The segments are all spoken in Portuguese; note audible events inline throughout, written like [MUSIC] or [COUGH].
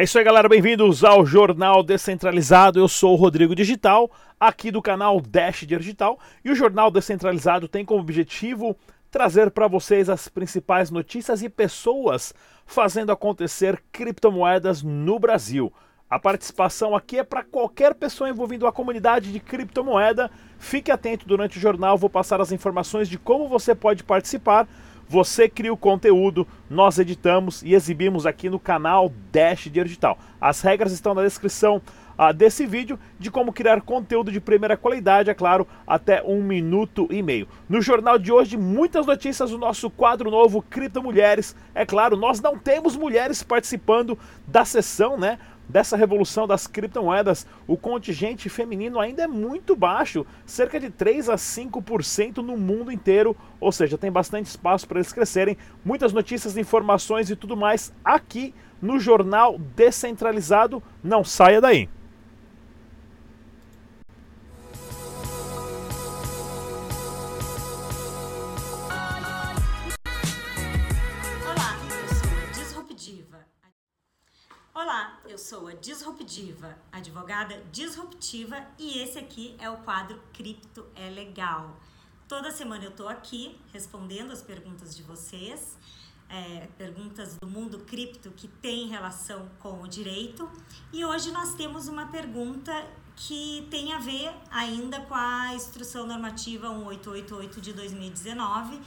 É isso aí, galera. Bem-vindos ao Jornal Descentralizado. Eu sou o Rodrigo Digital, aqui do canal Dash Digital. E o Jornal Descentralizado tem como objetivo trazer para vocês as principais notícias e pessoas fazendo acontecer criptomoedas no Brasil. A participação aqui é para qualquer pessoa envolvida a comunidade de criptomoeda. Fique atento durante o jornal, vou passar as informações de como você pode participar você cria o conteúdo, nós editamos e exibimos aqui no canal Dash Digital. As regras estão na descrição uh, desse vídeo de como criar conteúdo de primeira qualidade, é claro, até um minuto e meio. No jornal de hoje, muitas notícias do nosso quadro novo Cripto Mulheres. É claro, nós não temos mulheres participando da sessão, né? Dessa revolução das criptomoedas, o contingente feminino ainda é muito baixo, cerca de 3 a 5% no mundo inteiro, ou seja, tem bastante espaço para eles crescerem. Muitas notícias, informações e tudo mais aqui no jornal descentralizado. Não saia daí. Olá, eu sou a Disruptiva, advogada disruptiva, e esse aqui é o quadro Cripto é Legal. Toda semana eu tô aqui respondendo as perguntas de vocês, é, perguntas do mundo cripto que tem relação com o direito, e hoje nós temos uma pergunta que tem a ver ainda com a Instrução Normativa 1888 de 2019,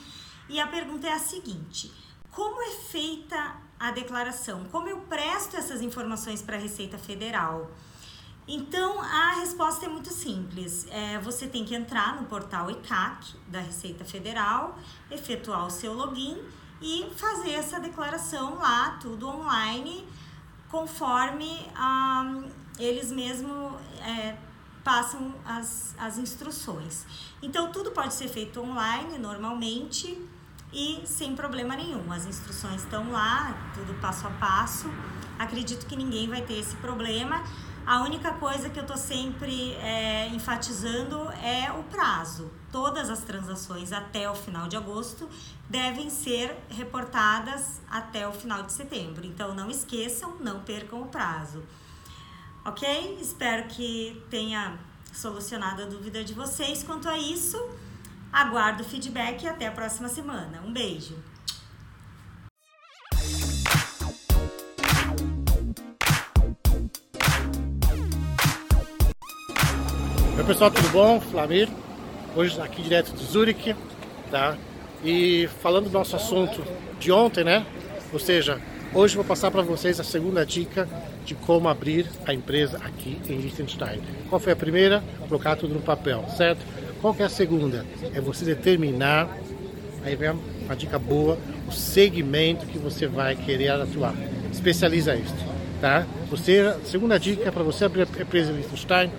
e a pergunta é a seguinte: como é feita a declaração? Como eu presto essas informações para a Receita Federal? Então, a resposta é muito simples. É, você tem que entrar no portal ICAC da Receita Federal, efetuar o seu login e fazer essa declaração lá, tudo online, conforme eles mesmo é, passam as, as instruções. Então, tudo pode ser feito online, normalmente, e sem problema nenhum. As instruções estão lá, tudo passo a passo. Acredito que ninguém vai ter esse problema. A única coisa que eu estou sempre é, enfatizando é o prazo. Todas as transações até o final de agosto devem ser reportadas até o final de setembro. Então não esqueçam, não percam o prazo. Ok? Espero que tenha solucionado a dúvida de vocês quanto a isso. Aguardo o feedback e até a próxima semana. Um beijo! Oi pessoal, tudo bom? Flamir, hoje aqui direto de Zurich, tá? E falando do nosso assunto de ontem, né? Ou seja, hoje vou passar para vocês a segunda dica de como abrir a empresa aqui em Liechtenstein. Qual foi a primeira? Colocar tudo no papel, certo? Qual que é a segunda? É você determinar, aí vem uma dica boa, o segmento que você vai querer atuar. Especializa isso, tá? Você, segunda dica é para você abrir a empresa Liechtenstein,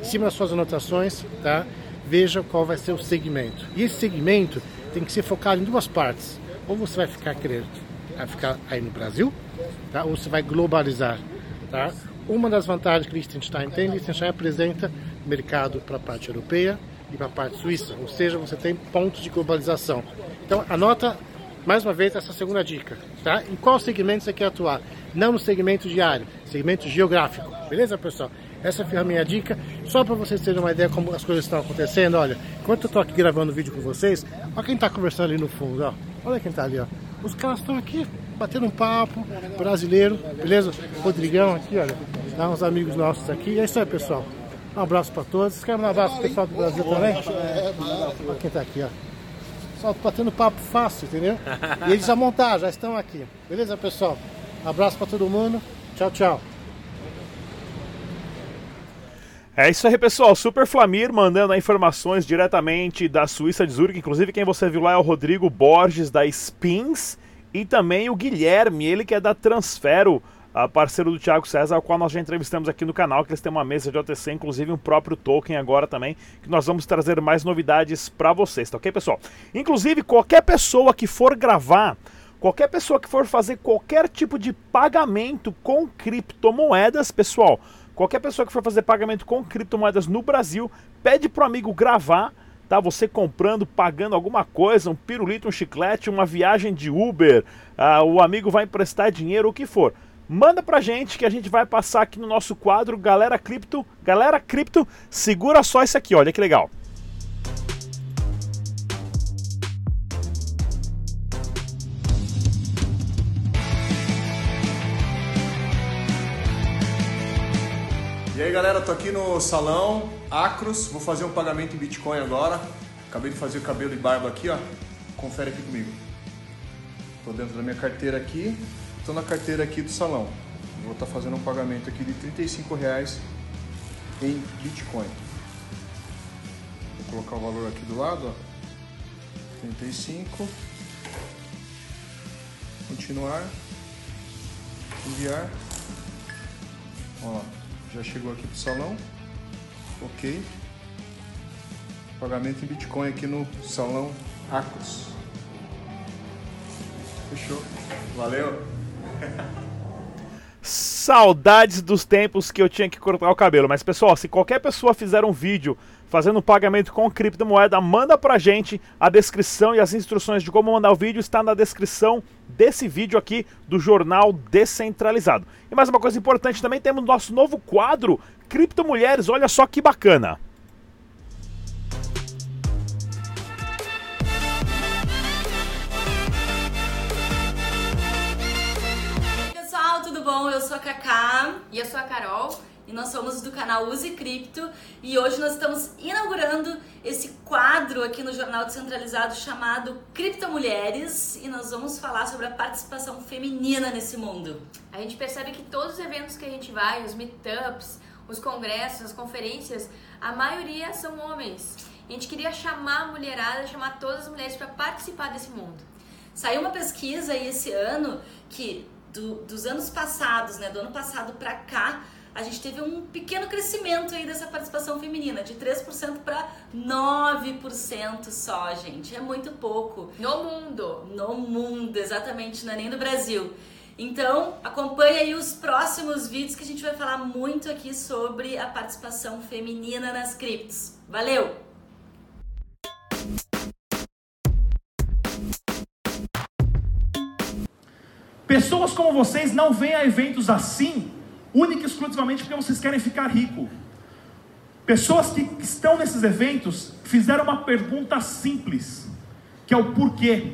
em cima das suas anotações, tá? Veja qual vai ser o segmento. E esse segmento tem que ser focado em duas partes. Ou você vai ficar querendo vai ficar aí no Brasil, tá? Ou você vai globalizar, tá? Uma das vantagens que Liechtenstein tem, Liechtenstein apresenta mercado para a parte europeia e para a parte suíça, ou seja, você tem pontos de globalização. Então, anota mais uma vez essa segunda dica, tá? Em qual segmento você quer atuar? Não no segmento diário, segmento geográfico, beleza, pessoal? Essa foi a minha dica, só para vocês terem uma ideia como as coisas estão acontecendo. Olha, enquanto eu estou aqui gravando o vídeo com vocês, olha quem está conversando ali no fundo, ó. Olha quem está ali, ó. Os caras estão aqui batendo um papo, brasileiro, beleza? Rodrigão aqui, olha, dá uns amigos nossos aqui. É isso aí, pessoal. Um abraço para todos. Vocês querem um abraço pro pessoal do Brasil também? Olha quem tá aqui, ó. Só batendo papo fácil, entendeu? E eles já montaram, já estão aqui. Beleza, pessoal? Um abraço para todo mundo. Tchau, tchau. É isso aí, pessoal. Super Flamir mandando informações diretamente da Suíça de Zurich. Inclusive, quem você viu lá é o Rodrigo Borges da Spins e também o Guilherme, ele que é da Transfero parceiro do Thiago César, ao qual nós já entrevistamos aqui no canal, que eles têm uma mesa de OTC, inclusive um próprio token agora também, que nós vamos trazer mais novidades para vocês, tá ok, pessoal? Inclusive, qualquer pessoa que for gravar, qualquer pessoa que for fazer qualquer tipo de pagamento com criptomoedas, pessoal, qualquer pessoa que for fazer pagamento com criptomoedas no Brasil, pede pro amigo gravar tá? Você comprando, pagando alguma coisa, um pirulito, um chiclete, uma viagem de Uber, uh, o amigo vai emprestar dinheiro, o que for manda pra gente que a gente vai passar aqui no nosso quadro Galera Cripto. Galera Cripto, segura só isso aqui, olha que legal. E aí galera, tô aqui no salão Acros, vou fazer um pagamento em Bitcoin agora. Acabei de fazer o cabelo e barba aqui, ó. Confere aqui comigo. Tô dentro da minha carteira aqui, tô na carteira aqui do salão. Vou estar tá fazendo um pagamento aqui de 35 reais em Bitcoin. Vou colocar o valor aqui do lado, ó. 35. Continuar. Enviar. Ó, já chegou aqui pro salão. Ok. Pagamento em Bitcoin aqui no salão Acos. Fechou. Valeu. Saudades dos tempos que eu tinha que cortar o cabelo. Mas pessoal, se qualquer pessoa fizer um vídeo fazendo pagamento com criptomoeda, manda pra gente a descrição e as instruções de como mandar o vídeo está na descrição desse vídeo aqui do Jornal Descentralizado. E mais uma coisa importante também, temos nosso novo quadro Criptomulheres, olha só que bacana. Sou a Kaká. E eu sou a Carol. E nós somos do canal Use Cripto. E hoje nós estamos inaugurando esse quadro aqui no Jornal Descentralizado chamado Criptomulheres. E nós vamos falar sobre a participação feminina nesse mundo. A gente percebe que todos os eventos que a gente vai, os meetups, os congressos, as conferências, a maioria são homens. A gente queria chamar a mulherada, chamar todas as mulheres para participar desse mundo. Saiu uma pesquisa aí esse ano que do, dos anos passados, né, do ano passado para cá, a gente teve um pequeno crescimento aí dessa participação feminina, de 3% para 9% só, gente. É muito pouco. No mundo. No mundo, exatamente, não é nem no Brasil. Então, acompanhe aí os próximos vídeos que a gente vai falar muito aqui sobre a participação feminina nas criptos. Valeu! Pessoas como vocês não vêm a eventos assim, única e exclusivamente porque vocês querem ficar rico. Pessoas que estão nesses eventos fizeram uma pergunta simples, que é o porquê.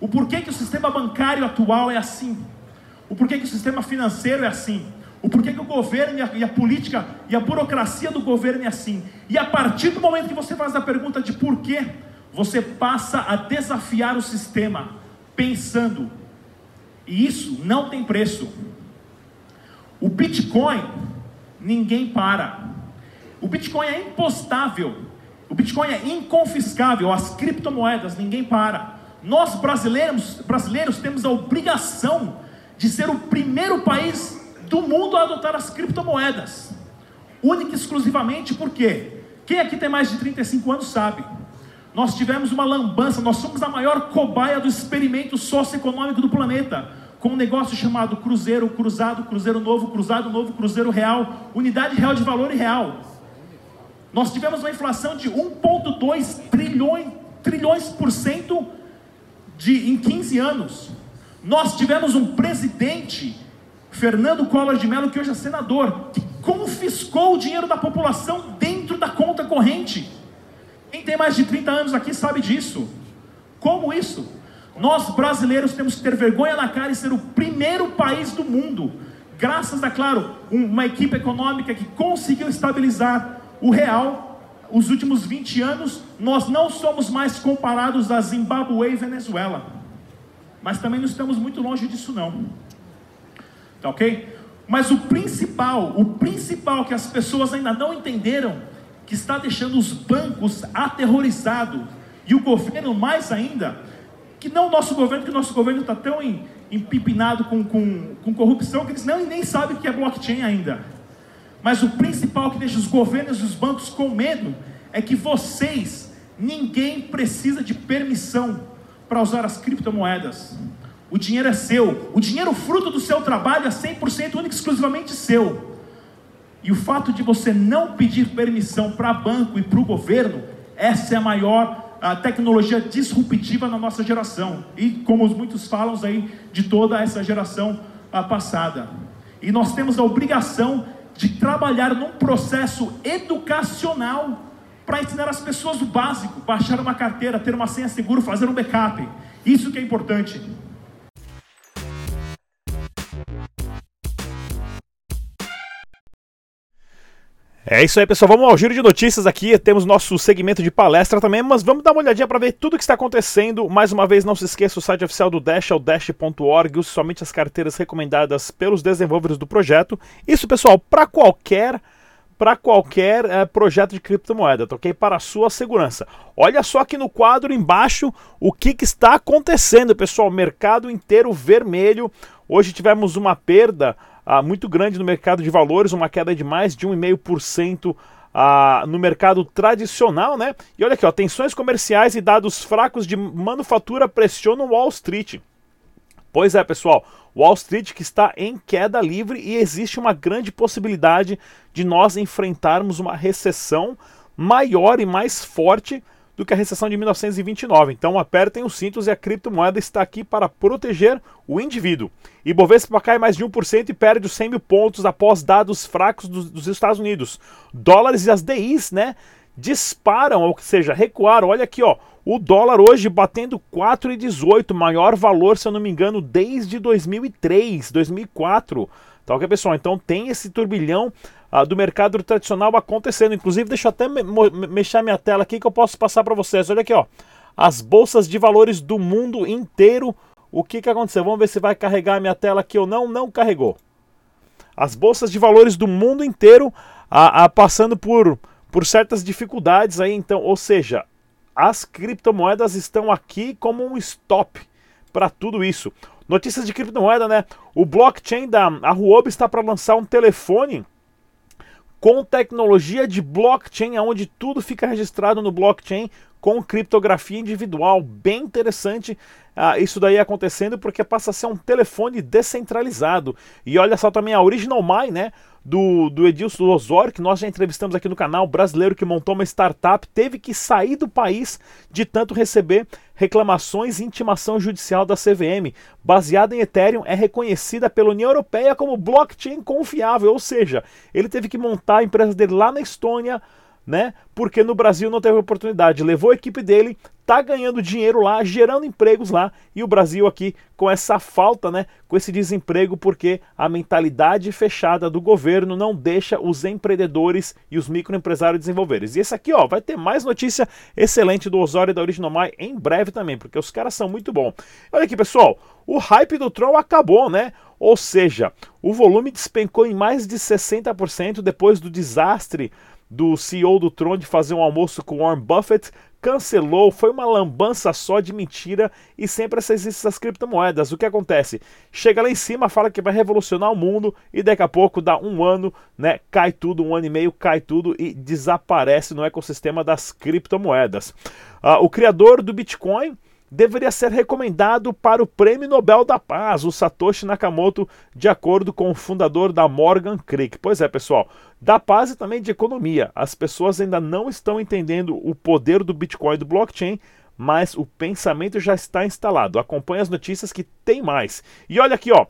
O porquê que o sistema bancário atual é assim. O porquê que o sistema financeiro é assim. O porquê que o governo e a, e a, política e a burocracia do governo é assim. E a partir do momento que você faz a pergunta de porquê, você passa a desafiar o sistema, pensando e isso não tem preço. O Bitcoin, ninguém para. O Bitcoin é impostável. O Bitcoin é inconfiscável. As criptomoedas, ninguém para. Nós brasileiros, brasileiros temos a obrigação de ser o primeiro país do mundo a adotar as criptomoedas. Única e exclusivamente porque quem aqui tem mais de 35 anos sabe. Nós tivemos uma lambança, nós somos a maior cobaia do experimento socioeconômico do planeta com um negócio chamado Cruzeiro, Cruzado, Cruzeiro Novo, Cruzado Novo, Cruzeiro Real, Unidade Real de Valor e Real. Nós tivemos uma inflação de 1,2 trilhões, trilhões por cento de, em 15 anos. Nós tivemos um presidente, Fernando Collor de Mello, que hoje é senador, que confiscou o dinheiro da população dentro da conta corrente. Quem tem mais de 30 anos aqui sabe disso. Como isso? Nós brasileiros temos que ter vergonha na cara e ser o primeiro país do mundo, graças a, claro, uma equipe econômica que conseguiu estabilizar o real. Os últimos 20 anos, nós não somos mais comparados a Zimbabue e Venezuela. Mas também não estamos muito longe disso não. Tá ok? Mas o principal, o principal que as pessoas ainda não entenderam, que está deixando os bancos aterrorizados e o governo mais ainda, que não o nosso governo, que o nosso governo está tão empipinado com, com, com corrupção que eles não, nem sabem o que é blockchain ainda. Mas o principal que deixa os governos e os bancos com medo é que vocês, ninguém precisa de permissão para usar as criptomoedas. O dinheiro é seu. O dinheiro fruto do seu trabalho é 100% único e exclusivamente seu. E o fato de você não pedir permissão para banco e para o governo, essa é a maior a tecnologia disruptiva na nossa geração e como muitos falam aí de toda essa geração passada. E nós temos a obrigação de trabalhar num processo educacional para ensinar as pessoas o básico, baixar uma carteira, ter uma senha segura, fazer um backup. Isso que é importante. É isso aí, pessoal. Vamos ao giro de notícias aqui. Temos nosso segmento de palestra também, mas vamos dar uma olhadinha para ver tudo o que está acontecendo. Mais uma vez, não se esqueça, o site oficial do Dash é o dash.org, somente as carteiras recomendadas pelos desenvolvedores do projeto. Isso, pessoal, para qualquer para qualquer é, projeto de criptomoeda, tá ok? Para a sua segurança. Olha só aqui no quadro embaixo o que, que está acontecendo, pessoal. Mercado inteiro vermelho. Hoje tivemos uma perda ah, muito grande no mercado de valores, uma queda de mais de 1,5% ah, no mercado tradicional, né? E olha aqui, ó, tensões comerciais e dados fracos de manufatura pressionam Wall Street. Pois é, pessoal, Wall Street que está em queda livre e existe uma grande possibilidade de nós enfrentarmos uma recessão maior e mais forte do que a recessão de 1929. Então apertem os cintos e a criptomoeda está aqui para proteger o indivíduo. E Bovespa cai mais de 1% e perde os 100 mil pontos após dados fracos dos, dos Estados Unidos. Dólares e as DIs, né? Disparam, ou seja, recuaram. Olha aqui, ó. O dólar hoje batendo 4,18, maior valor, se eu não me engano, desde 2003, 2004. Tá ok, pessoal? Então tem esse turbilhão ah, do mercado tradicional acontecendo. Inclusive, deixa eu até me mexer minha tela aqui que eu posso passar para vocês. Olha aqui, ó. As bolsas de valores do mundo inteiro. O que, que aconteceu? Vamos ver se vai carregar a minha tela aqui ou não. Não carregou. As bolsas de valores do mundo inteiro ah, ah, passando por, por certas dificuldades aí. Então, ou seja, as criptomoedas estão aqui como um stop para tudo isso. Notícias de criptomoeda, né? O blockchain da Huobi está para lançar um telefone com tecnologia de blockchain, onde tudo fica registrado no blockchain com criptografia individual. Bem interessante uh, isso daí acontecendo, porque passa a ser um telefone descentralizado. E olha só também a Original My, né? do, do Edilson Osório, que nós já entrevistamos aqui no canal, brasileiro que montou uma startup, teve que sair do país de tanto receber reclamações e intimação judicial da CVM. Baseada em Ethereum, é reconhecida pela União Europeia como blockchain confiável, ou seja, ele teve que montar a empresa dele lá na Estônia, né? Porque no Brasil não teve oportunidade. Levou a equipe dele, tá ganhando dinheiro lá, gerando empregos lá, e o Brasil aqui com essa falta, né, com esse desemprego, porque a mentalidade fechada do governo não deixa os empreendedores e os microempresários desenvolverem. E esse aqui, ó, vai ter mais notícia excelente do Osório e da Originomai em breve também, porque os caras são muito bons. Olha aqui, pessoal, o hype do Tron acabou, né? Ou seja, o volume despencou em mais de 60% depois do desastre do CEO do Tron de fazer um almoço com Warren Buffett, cancelou, foi uma lambança só de mentira e sempre essas, essas criptomoedas. O que acontece? Chega lá em cima, fala que vai revolucionar o mundo e daqui a pouco dá um ano, né? Cai tudo, um ano e meio, cai tudo e desaparece no ecossistema das criptomoedas. Uh, o criador do Bitcoin deveria ser recomendado para o Prêmio Nobel da Paz, o Satoshi Nakamoto, de acordo com o fundador da Morgan Creek. Pois é, pessoal, da paz e também de economia. As pessoas ainda não estão entendendo o poder do Bitcoin e do blockchain, mas o pensamento já está instalado. Acompanhe as notícias que tem mais. E olha aqui, ó.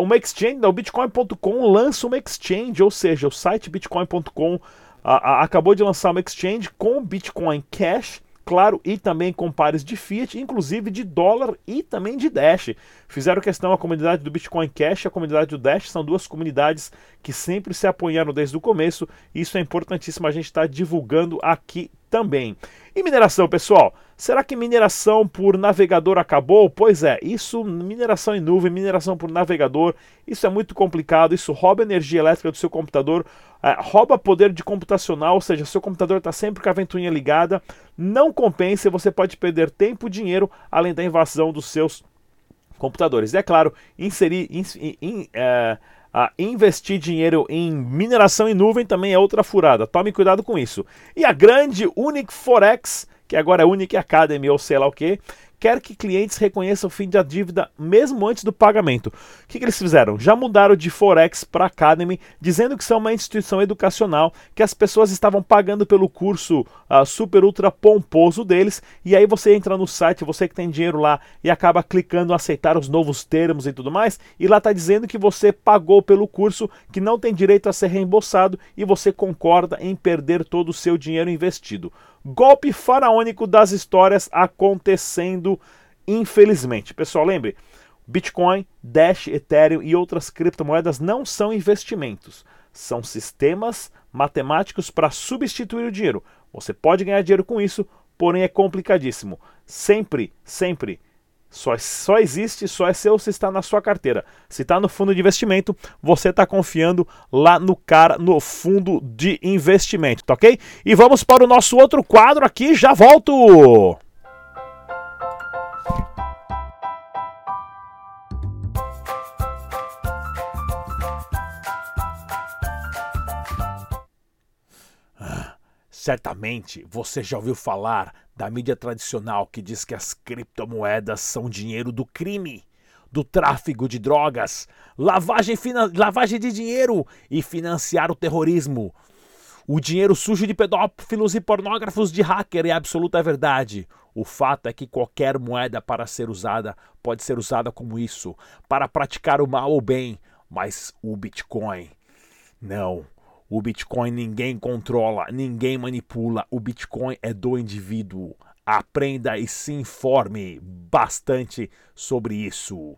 Uma exchange, o Bitcoin.com lança uma exchange, ou seja, o site Bitcoin.com acabou de lançar uma exchange com Bitcoin Cash claro, e também com pares de Fiat, inclusive de dólar e também de Dash. Fizeram questão a comunidade do Bitcoin Cash e a comunidade do Dash, são duas comunidades que sempre se apoiaram desde o começo, isso é importantíssimo a gente estar tá divulgando aqui também. E mineração, pessoal? Será que mineração por navegador acabou? Pois é, isso, mineração em nuvem, mineração por navegador, isso é muito complicado, isso rouba energia elétrica do seu computador, é, rouba poder de computacional, ou seja, seu computador está sempre com a ventoinha ligada, não compensa, você pode perder tempo e dinheiro, além da invasão dos seus computadores. E é claro, inserir, in, in, é, investir dinheiro em mineração em nuvem também é outra furada. Tome cuidado com isso. E a grande Unic Forex que agora é Unique Academy ou sei lá o que, quer que clientes reconheçam o fim da dívida mesmo antes do pagamento. O que, que eles fizeram? Já mudaram de Forex para Academy, dizendo que são uma instituição educacional, que as pessoas estavam pagando pelo curso uh, super ultra pomposo deles, e aí você entra no site, você que tem dinheiro lá, e acaba clicando aceitar os novos termos e tudo mais, e lá está dizendo que você pagou pelo curso, que não tem direito a ser reembolsado, e você concorda em perder todo o seu dinheiro investido golpe faraônico das histórias acontecendo, infelizmente. Pessoal, lembre, Bitcoin, Dash, Ethereum e outras criptomoedas não são investimentos, são sistemas matemáticos para substituir o dinheiro. Você pode ganhar dinheiro com isso, porém é complicadíssimo. Sempre, sempre só, só existe, só é seu se está na sua carteira. Se está no fundo de investimento, você está confiando lá no cara no fundo de investimento, tá ok? E vamos para o nosso outro quadro aqui, já volto! Certamente você já ouviu falar da mídia tradicional que diz que as criptomoedas são dinheiro do crime, do tráfico de drogas, lavagem, lavagem de dinheiro e financiar o terrorismo. O dinheiro sujo de pedófilos e pornógrafos de hacker é absoluta verdade. O fato é que qualquer moeda para ser usada pode ser usada como isso, para praticar o mal ou bem, mas o Bitcoin não. O Bitcoin ninguém controla, ninguém manipula. O Bitcoin é do indivíduo. Aprenda e se informe bastante sobre isso.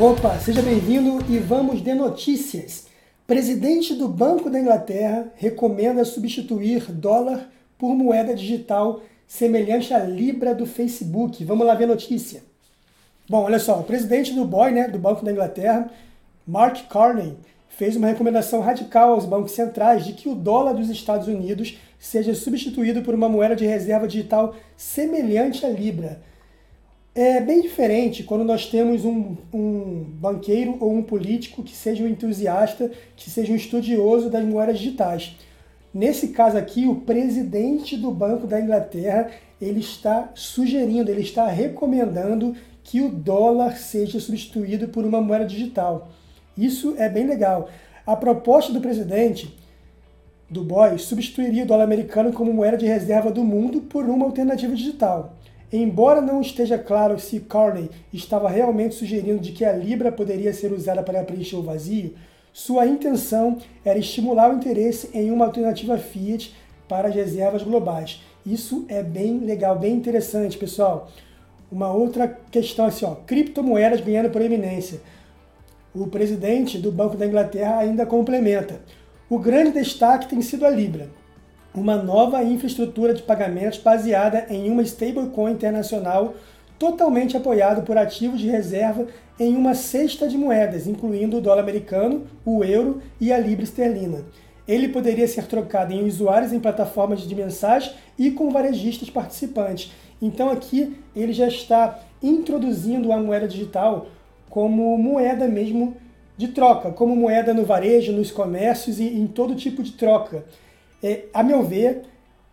Opa, seja bem-vindo e vamos de notícias. Presidente do Banco da Inglaterra recomenda substituir dólar por moeda digital semelhante à Libra do Facebook. Vamos lá ver a notícia. Bom, olha só, o presidente do BOE, né, do Banco da Inglaterra, Mark Carney, fez uma recomendação radical aos bancos centrais de que o dólar dos Estados Unidos seja substituído por uma moeda de reserva digital semelhante à Libra. É bem diferente quando nós temos um, um, banqueiro ou um político que seja um entusiasta, que seja um estudioso das moedas digitais. Nesse caso aqui, o presidente do Banco da Inglaterra ele está sugerindo, ele está recomendando que o dólar seja substituído por uma moeda digital. Isso é bem legal. A proposta do presidente do BOI substituiria o dólar americano como moeda de reserva do mundo por uma alternativa digital. Embora não esteja claro se Carney estava realmente sugerindo de que a Libra poderia ser usada para preencher o vazio, sua intenção era estimular o interesse em uma alternativa Fiat para as reservas globais. Isso é bem legal, bem interessante, pessoal. Uma outra questão assim, ó, criptomoedas ganhando proeminência. O presidente do Banco da Inglaterra ainda complementa. O grande destaque tem sido a Libra uma nova infraestrutura de pagamentos baseada em uma stablecoin internacional totalmente apoiado por ativos de reserva em uma cesta de moedas, incluindo o dólar americano, o euro e a libra esterlina. Ele poderia ser trocado em usuários em plataformas de mensagem e com varejistas participantes. Então aqui ele já está introduzindo a moeda digital como moeda mesmo de troca, como moeda no varejo, nos comércios e em todo tipo de troca. É, a meu ver,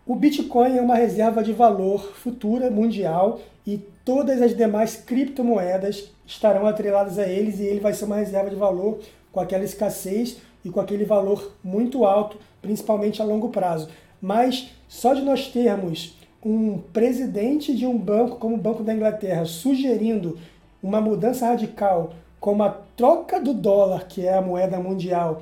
o Bitcoin é uma reserva de valor futura mundial e todas as demais criptomoedas estarão atreladas a eles e ele vai ser uma reserva de valor com aquela escassez e com aquele valor muito alto, principalmente a longo prazo. Mas só de nós termos um presidente de um banco como o Banco da Inglaterra sugerindo uma mudança radical como a troca do dólar, que é a moeda mundial,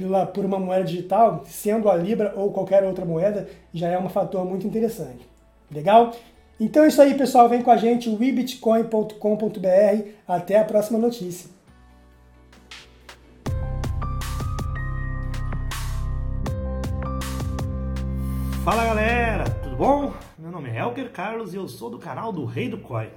pela, por uma moeda digital, sendo a Libra ou qualquer outra moeda, já é um fator muito interessante. Legal? Então é isso aí, pessoal. Vem com a gente, webitcoin.com.br. Até a próxima notícia. Fala galera, tudo bom? Meu nome é Elker Carlos e eu sou do canal do Rei do Coin.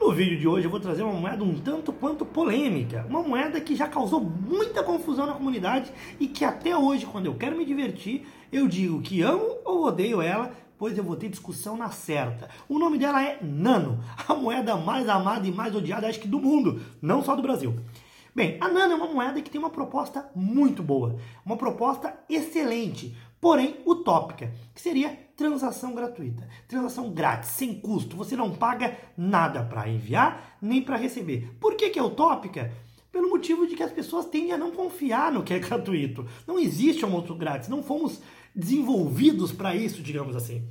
No vídeo de hoje eu vou trazer uma moeda um tanto quanto polêmica, uma moeda que já causou muita confusão na comunidade e que até hoje, quando eu quero me divertir, eu digo que amo ou odeio ela, pois eu vou ter discussão na certa. O nome dela é Nano, a moeda mais amada e mais odiada, acho que do mundo, não só do Brasil. Bem, a Nano é uma moeda que tem uma proposta muito boa, uma proposta excelente, porém utópica, que seria transação gratuita, transação grátis, sem custo. Você não paga nada para enviar nem para receber. Por que, que é utópica? Pelo motivo de que as pessoas tendem a não confiar no que é [LAUGHS] gratuito. Não existe almoço grátis, não fomos desenvolvidos para isso, digamos assim.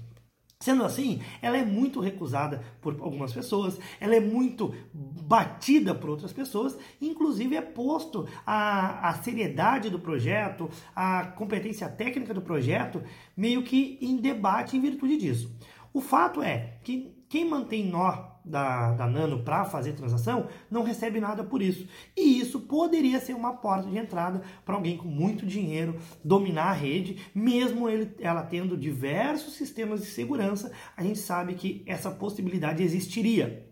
Sendo assim, ela é muito recusada por algumas pessoas, ela é muito batida por outras pessoas, inclusive é posto a, a seriedade do projeto, a competência técnica do projeto, meio que em debate em virtude disso. O fato é que quem mantém nó da, da Nano para fazer transação não recebe nada por isso. E isso poderia ser uma porta de entrada para alguém com muito dinheiro dominar a rede, mesmo ele, ela tendo diversos sistemas de segurança, a gente sabe que essa possibilidade existiria.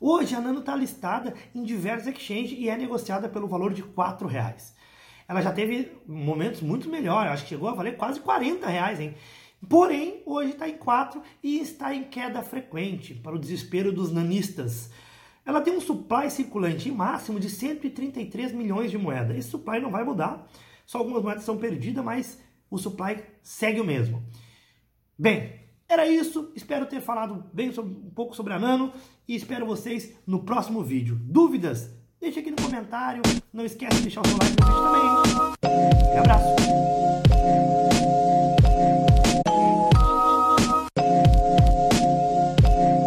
Hoje a Nano está listada em diversos exchanges e é negociada pelo valor de R$ reais. Ela já teve momentos muito melhores, acho que chegou a valer quase 40 reais, hein? Porém, hoje está em 4 e está em queda frequente, para o desespero dos nanistas. Ela tem um supply circulante máximo de 133 milhões de moedas. Esse supply não vai mudar, só algumas moedas são perdidas, mas o supply segue o mesmo. Bem, era isso. Espero ter falado bem sobre, um pouco sobre a Nano e espero vocês no próximo vídeo. Dúvidas? Deixe aqui no comentário. Não esquece de deixar o seu like no vídeo também. E abraço!